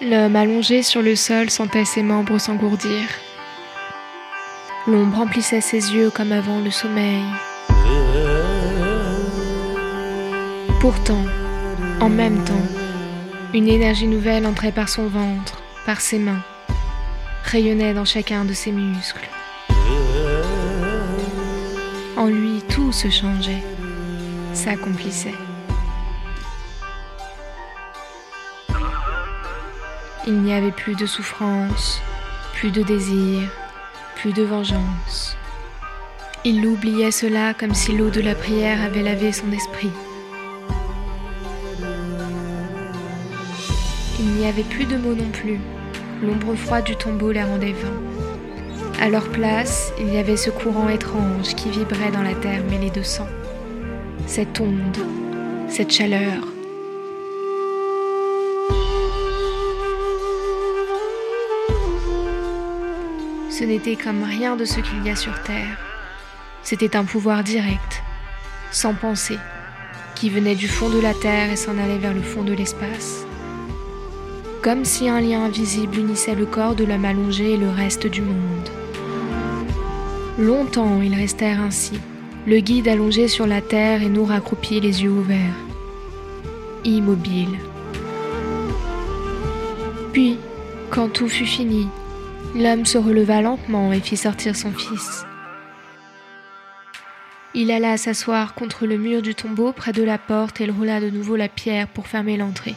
L'homme allongé sur le sol sentait ses membres s'engourdir. L'ombre remplissait ses yeux comme avant le sommeil. Pourtant, en même temps, une énergie nouvelle entrait par son ventre, par ses mains, rayonnait dans chacun de ses muscles. En lui, tout se changeait, s'accomplissait. Il n'y avait plus de souffrance, plus de désir, plus de vengeance. Il oubliait cela comme si l'eau de la prière avait lavé son esprit. Il n'y avait plus de mots non plus. L'ombre froide du tombeau les rendait vains. À leur place, il y avait ce courant étrange qui vibrait dans la terre mêlée de sang. Cette onde, cette chaleur, Ce n'était comme rien de ce qu'il y a sur Terre. C'était un pouvoir direct, sans pensée, qui venait du fond de la Terre et s'en allait vers le fond de l'espace. Comme si un lien invisible unissait le corps de l'homme allongé et le reste du monde. Longtemps ils restèrent ainsi, le guide allongé sur la terre et nous raccroupis les yeux ouverts, immobiles. Puis, quand tout fut fini, L'homme se releva lentement et fit sortir son fils. Il alla s'asseoir contre le mur du tombeau près de la porte et il roula de nouveau la pierre pour fermer l'entrée.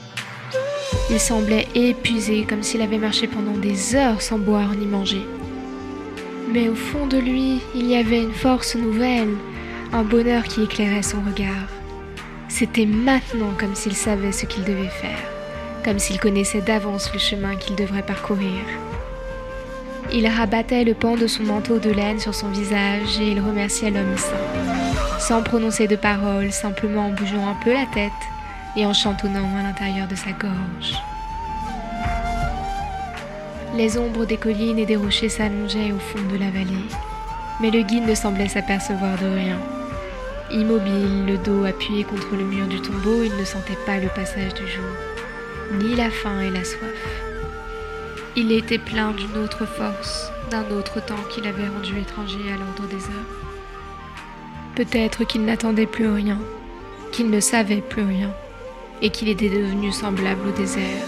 Il semblait épuisé comme s'il avait marché pendant des heures sans boire ni manger. Mais au fond de lui, il y avait une force nouvelle, un bonheur qui éclairait son regard. C'était maintenant comme s'il savait ce qu'il devait faire, comme s'il connaissait d'avance le chemin qu'il devrait parcourir. Il rabattait le pan de son manteau de laine sur son visage et il remerciait l'homme saint, sans prononcer de paroles, simplement en bougeant un peu la tête et en chantonnant à l'intérieur de sa gorge. Les ombres des collines et des rochers s'allongeaient au fond de la vallée, mais le guide ne semblait s'apercevoir de rien. Immobile, le dos appuyé contre le mur du tombeau, il ne sentait pas le passage du jour, ni la faim et la soif. Il était plein d'une autre force, d'un autre temps qu'il avait rendu étranger à l'ordre des heures. Peut-être qu'il n'attendait plus rien, qu'il ne savait plus rien, et qu'il était devenu semblable au désert.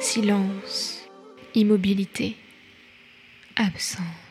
Silence, immobilité, absence.